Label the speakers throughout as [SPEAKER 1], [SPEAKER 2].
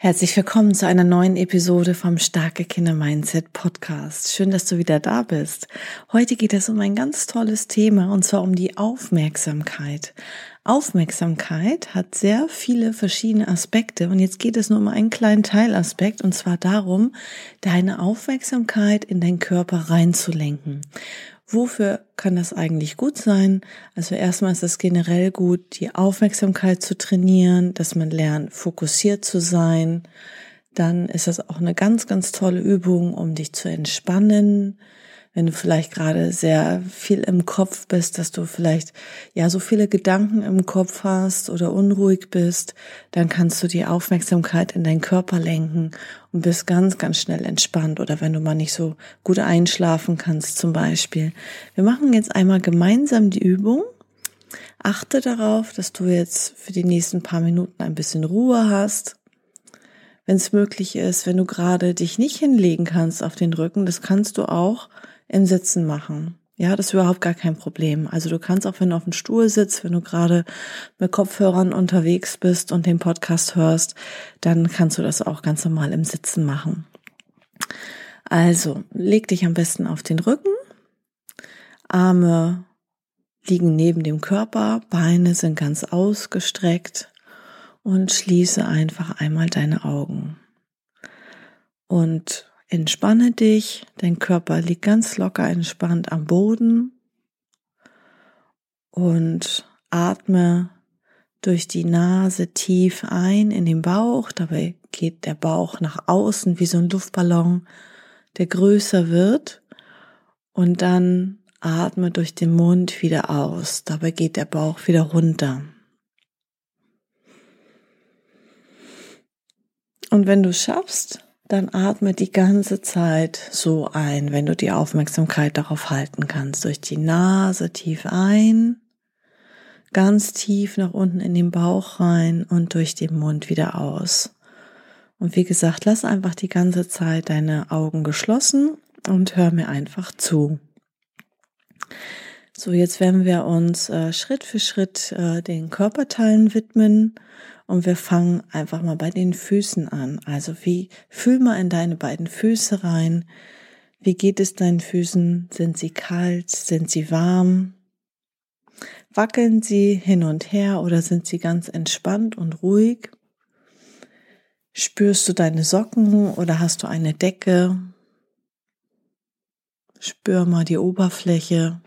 [SPEAKER 1] Herzlich willkommen zu einer neuen Episode vom Starke Kinder Mindset Podcast. Schön, dass du wieder da bist. Heute geht es um ein ganz tolles Thema und zwar um die Aufmerksamkeit. Aufmerksamkeit hat sehr viele verschiedene Aspekte und jetzt geht es nur um einen kleinen Teilaspekt und zwar darum, deine Aufmerksamkeit in deinen Körper reinzulenken. Wofür kann das eigentlich gut sein? Also erstmal ist es generell gut, die Aufmerksamkeit zu trainieren, dass man lernt, fokussiert zu sein. Dann ist das auch eine ganz, ganz tolle Übung, um dich zu entspannen, wenn du vielleicht gerade sehr viel im Kopf bist, dass du vielleicht ja so viele Gedanken im Kopf hast oder unruhig bist, dann kannst du die Aufmerksamkeit in deinen Körper lenken und bist ganz, ganz schnell entspannt. Oder wenn du mal nicht so gut einschlafen kannst zum Beispiel. Wir machen jetzt einmal gemeinsam die Übung. Achte darauf, dass du jetzt für die nächsten paar Minuten ein bisschen Ruhe hast wenn es möglich ist, wenn du gerade dich nicht hinlegen kannst auf den Rücken, das kannst du auch im Sitzen machen. Ja, das ist überhaupt gar kein Problem. Also du kannst auch, wenn du auf dem Stuhl sitzt, wenn du gerade mit Kopfhörern unterwegs bist und den Podcast hörst, dann kannst du das auch ganz normal im Sitzen machen. Also leg dich am besten auf den Rücken, Arme liegen neben dem Körper, Beine sind ganz ausgestreckt und schließe einfach einmal deine Augen. Und Entspanne dich, dein Körper liegt ganz locker entspannt am Boden und atme durch die Nase tief ein in den Bauch. Dabei geht der Bauch nach außen wie so ein Luftballon, der größer wird. Und dann atme durch den Mund wieder aus. Dabei geht der Bauch wieder runter. Und wenn du schaffst, dann atme die ganze Zeit so ein, wenn du die Aufmerksamkeit darauf halten kannst. Durch die Nase tief ein, ganz tief nach unten in den Bauch rein und durch den Mund wieder aus. Und wie gesagt, lass einfach die ganze Zeit deine Augen geschlossen und hör mir einfach zu. So, jetzt werden wir uns äh, Schritt für Schritt äh, den Körperteilen widmen und wir fangen einfach mal bei den Füßen an. Also wie, fühl mal in deine beiden Füße rein. Wie geht es deinen Füßen? Sind sie kalt? Sind sie warm? Wackeln sie hin und her oder sind sie ganz entspannt und ruhig? Spürst du deine Socken oder hast du eine Decke? Spür mal die Oberfläche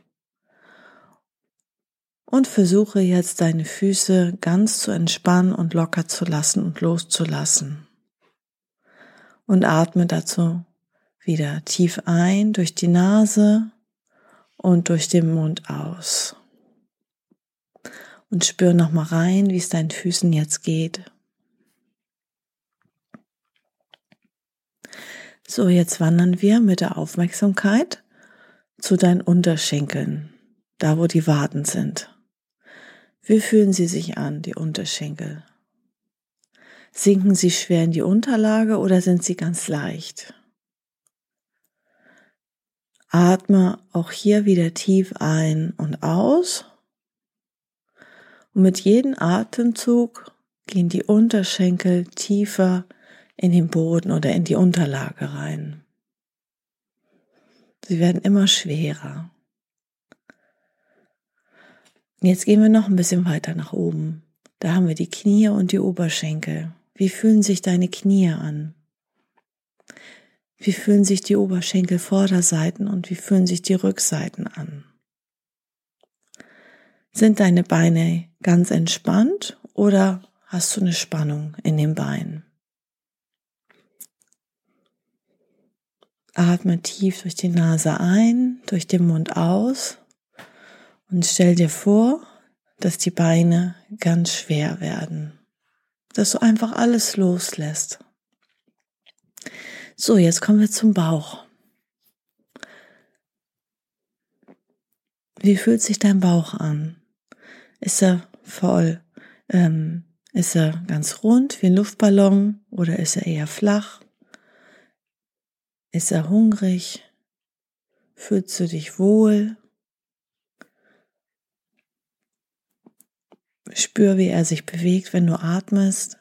[SPEAKER 1] und versuche jetzt deine Füße ganz zu entspannen und locker zu lassen und loszulassen. Und atme dazu wieder tief ein durch die Nase und durch den Mund aus. Und spür nochmal rein, wie es deinen Füßen jetzt geht. So, jetzt wandern wir mit der Aufmerksamkeit zu deinen Unterschenkeln, da wo die Waden sind. Wie fühlen sie sich an, die Unterschenkel? Sinken sie schwer in die Unterlage oder sind sie ganz leicht? Atme auch hier wieder tief ein und aus. Und mit jedem Atemzug gehen die Unterschenkel tiefer in den Boden oder in die Unterlage rein. Sie werden immer schwerer. Jetzt gehen wir noch ein bisschen weiter nach oben. Da haben wir die Knie und die Oberschenkel. Wie fühlen sich deine Knie an? Wie fühlen sich die Oberschenkel Vorderseiten und wie fühlen sich die Rückseiten an? Sind deine Beine ganz entspannt oder hast du eine Spannung in den Beinen? Atme tief durch die Nase ein, durch den Mund aus und stell dir vor, dass die Beine ganz schwer werden, dass du einfach alles loslässt. So, jetzt kommen wir zum Bauch. Wie fühlt sich dein Bauch an? Ist er voll? Ähm, ist er ganz rund wie ein Luftballon oder ist er eher flach? Ist er hungrig? Fühlst du dich wohl? Spür, wie er sich bewegt, wenn du atmest.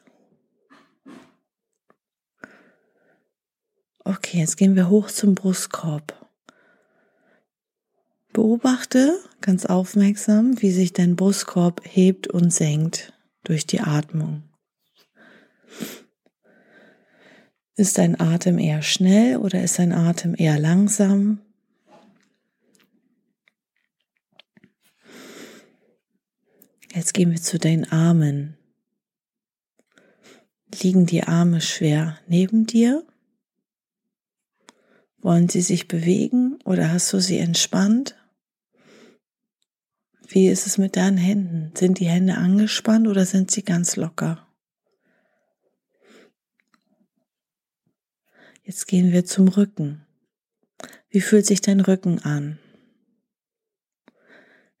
[SPEAKER 1] Okay, jetzt gehen wir hoch zum Brustkorb. Beobachte ganz aufmerksam, wie sich dein Brustkorb hebt und senkt durch die Atmung. Ist dein Atem eher schnell oder ist dein Atem eher langsam? Jetzt gehen wir zu deinen Armen. Liegen die Arme schwer neben dir? Wollen sie sich bewegen oder hast du sie entspannt? Wie ist es mit deinen Händen? Sind die Hände angespannt oder sind sie ganz locker? Jetzt gehen wir zum Rücken. Wie fühlt sich dein Rücken an?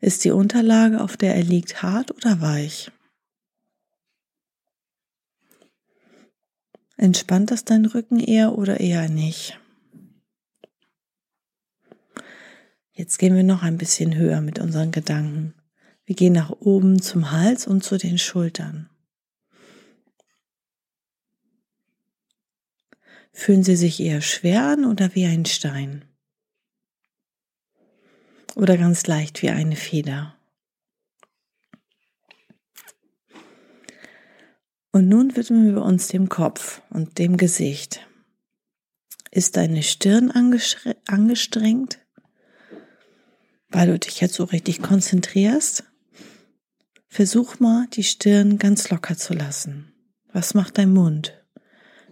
[SPEAKER 1] Ist die Unterlage, auf der er liegt, hart oder weich? Entspannt das dein Rücken eher oder eher nicht? Jetzt gehen wir noch ein bisschen höher mit unseren Gedanken. Wir gehen nach oben zum Hals und zu den Schultern. Fühlen Sie sich eher schwer an oder wie ein Stein? Oder ganz leicht wie eine Feder. Und nun widmen wir uns dem Kopf und dem Gesicht. Ist deine Stirn angestrengt, weil du dich jetzt so richtig konzentrierst? Versuch mal, die Stirn ganz locker zu lassen. Was macht dein Mund?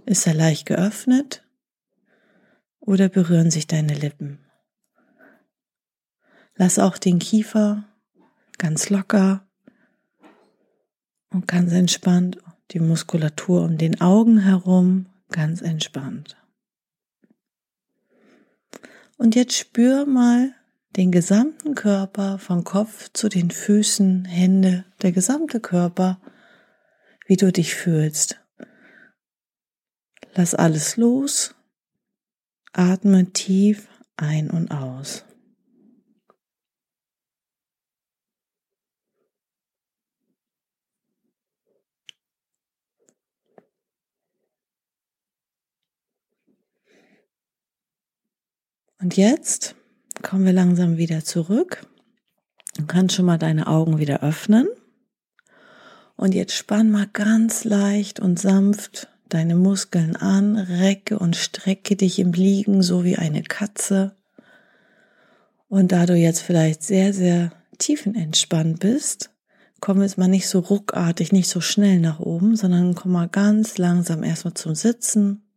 [SPEAKER 1] Ist er leicht geöffnet oder berühren sich deine Lippen? Lass auch den Kiefer ganz locker und ganz entspannt, die Muskulatur um den Augen herum ganz entspannt. Und jetzt spür mal den gesamten Körper von Kopf zu den Füßen, Hände, der gesamte Körper, wie du dich fühlst. Lass alles los, atme tief ein und aus. Und jetzt kommen wir langsam wieder zurück. Du kannst schon mal deine Augen wieder öffnen. Und jetzt spann mal ganz leicht und sanft deine Muskeln an, recke und strecke dich im Liegen, so wie eine Katze. Und da du jetzt vielleicht sehr, sehr tiefenentspannt bist, komm jetzt mal nicht so ruckartig, nicht so schnell nach oben, sondern komm mal ganz langsam erstmal zum Sitzen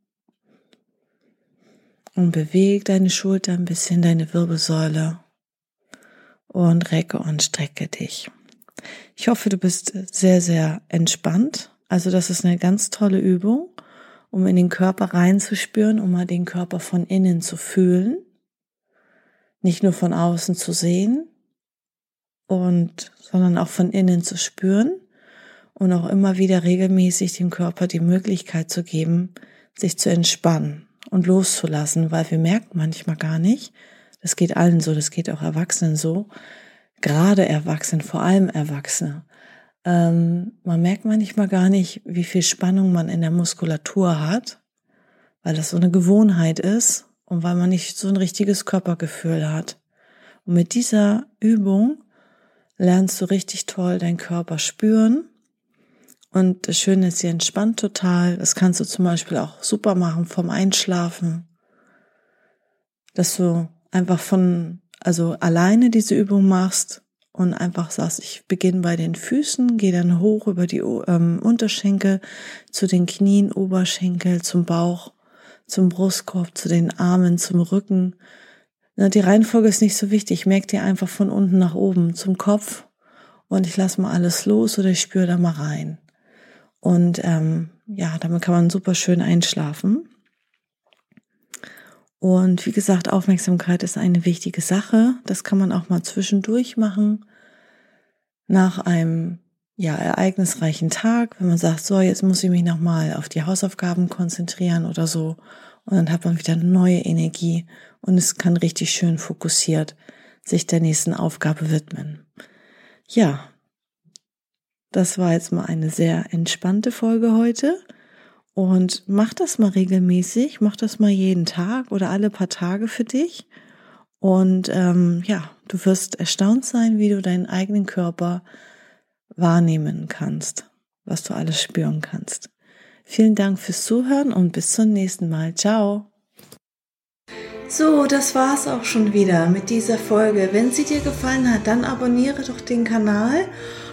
[SPEAKER 1] und beweg deine Schulter ein bisschen, deine Wirbelsäule und recke und strecke dich. Ich hoffe, du bist sehr, sehr entspannt. Also das ist eine ganz tolle Übung, um in den Körper reinzuspüren, um mal den Körper von innen zu fühlen, nicht nur von außen zu sehen und sondern auch von innen zu spüren und auch immer wieder regelmäßig dem Körper die Möglichkeit zu geben, sich zu entspannen und loszulassen, weil wir merken manchmal gar nicht, das geht allen so, das geht auch Erwachsenen so, gerade Erwachsenen, vor allem Erwachsene. Ähm, man merkt manchmal gar nicht, wie viel Spannung man in der Muskulatur hat, weil das so eine Gewohnheit ist und weil man nicht so ein richtiges Körpergefühl hat. Und mit dieser Übung lernst du richtig toll deinen Körper spüren und das Schöne ist, sie entspannt total. Das kannst du zum Beispiel auch super machen vom Einschlafen. Dass du einfach von, also alleine diese Übung machst und einfach sagst, ich beginne bei den Füßen, gehe dann hoch über die ähm, Unterschenkel zu den Knien, Oberschenkel, zum Bauch, zum Brustkorb, zu den Armen, zum Rücken. Na, die Reihenfolge ist nicht so wichtig. Merk dir einfach von unten nach oben zum Kopf und ich lasse mal alles los oder ich spüre da mal rein. Und ähm, ja, damit kann man super schön einschlafen. Und wie gesagt, Aufmerksamkeit ist eine wichtige Sache. Das kann man auch mal zwischendurch machen. Nach einem ja, ereignisreichen Tag, wenn man sagt, so, jetzt muss ich mich nochmal auf die Hausaufgaben konzentrieren oder so. Und dann hat man wieder neue Energie und es kann richtig schön fokussiert sich der nächsten Aufgabe widmen. Ja, das war jetzt mal eine sehr entspannte Folge heute. Und mach das mal regelmäßig, mach das mal jeden Tag oder alle paar Tage für dich. Und ähm, ja, du wirst erstaunt sein, wie du deinen eigenen Körper wahrnehmen kannst, was du alles spüren kannst. Vielen Dank fürs Zuhören und bis zum nächsten Mal. Ciao. So, das war's auch schon wieder mit dieser Folge. Wenn sie dir gefallen hat, dann abonniere doch den Kanal